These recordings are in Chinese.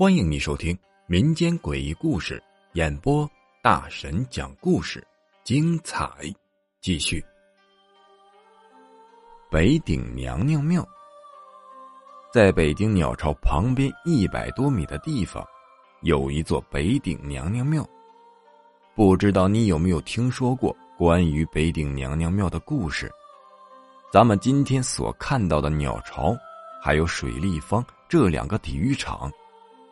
欢迎你收听民间诡异故事演播，大神讲故事，精彩继续。北顶娘娘庙，在北京鸟巢旁边一百多米的地方，有一座北顶娘娘庙。不知道你有没有听说过关于北顶娘娘庙的故事？咱们今天所看到的鸟巢，还有水立方这两个体育场。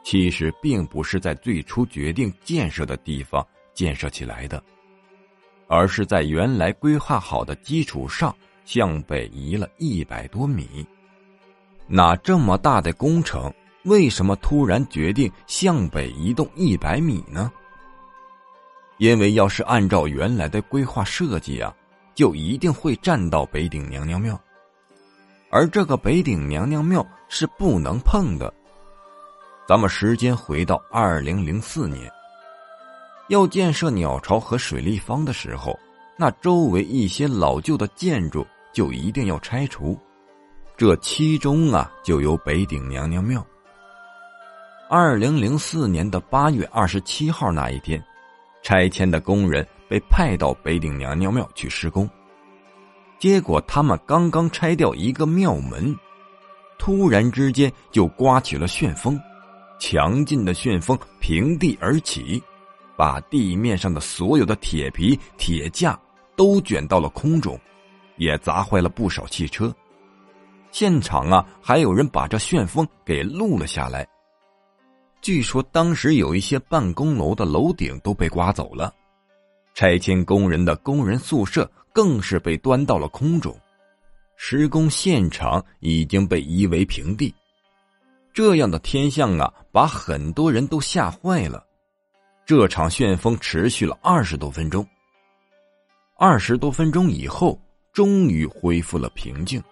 其实并不是在最初决定建设的地方建设起来的，而是在原来规划好的基础上向北移了一百多米。那这么大的工程，为什么突然决定向北移动一百米呢？因为要是按照原来的规划设计啊，就一定会占到北顶娘娘庙，而这个北顶娘娘庙是不能碰的。咱们时间回到二零零四年，要建设鸟巢和水立方的时候，那周围一些老旧的建筑就一定要拆除，这其中啊就有北顶娘娘庙。二零零四年的八月二十七号那一天，拆迁的工人被派到北顶娘娘庙去施工，结果他们刚刚拆掉一个庙门，突然之间就刮起了旋风。强劲的旋风平地而起，把地面上的所有的铁皮、铁架都卷到了空中，也砸坏了不少汽车。现场啊，还有人把这旋风给录了下来。据说当时有一些办公楼的楼顶都被刮走了，拆迁工人的工人宿舍更是被端到了空中，施工现场已经被夷为平地。这样的天象啊，把很多人都吓坏了。这场旋风持续了二十多分钟。二十多分钟以后，终于恢复了平静。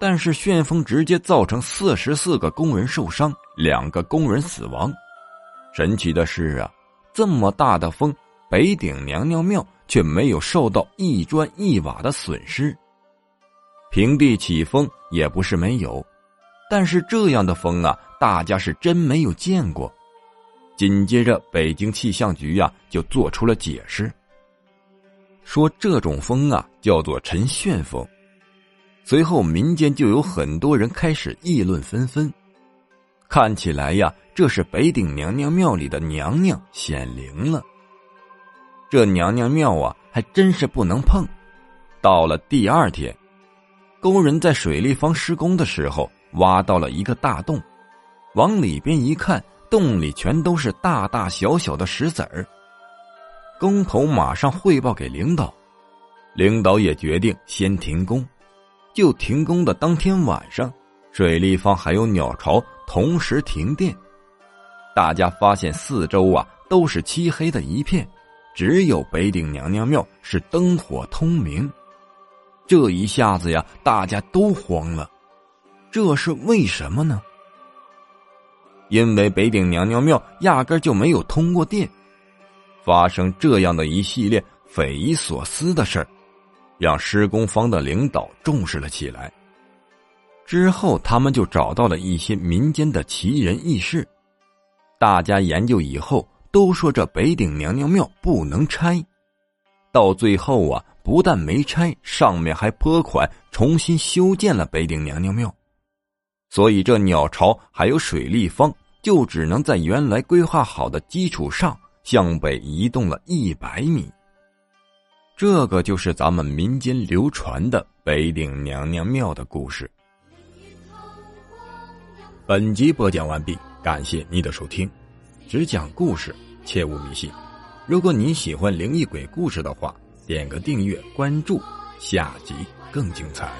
但是旋风直接造成四十四个工人受伤，两个工人死亡。神奇的是啊，这么大的风，北顶娘娘庙却没有受到一砖一瓦的损失。平地起风也不是没有。但是这样的风啊，大家是真没有见过。紧接着，北京气象局呀就做出了解释，说这种风啊叫做陈旋风。随后，民间就有很多人开始议论纷纷，看起来呀，这是北顶娘娘庙里的娘娘显灵了。这娘娘庙啊，还真是不能碰。到了第二天，工人在水立方施工的时候。挖到了一个大洞，往里边一看，洞里全都是大大小小的石子儿。工头马上汇报给领导，领导也决定先停工。就停工的当天晚上，水立方还有鸟巢同时停电。大家发现四周啊都是漆黑的一片，只有北顶娘娘庙是灯火通明。这一下子呀，大家都慌了。这是为什么呢？因为北顶娘娘庙压根就没有通过电，发生这样的一系列匪夷所思的事儿，让施工方的领导重视了起来。之后，他们就找到了一些民间的奇人异事，大家研究以后都说这北顶娘娘庙不能拆，到最后啊，不但没拆，上面还拨款重新修建了北顶娘娘庙。所以，这鸟巢还有水立方，就只能在原来规划好的基础上向北移动了一百米。这个就是咱们民间流传的北顶娘娘庙的故事。本集播讲完毕，感谢您的收听。只讲故事切勿迷信。如果你喜欢灵异鬼故事的话点个订阅关注下集更精彩。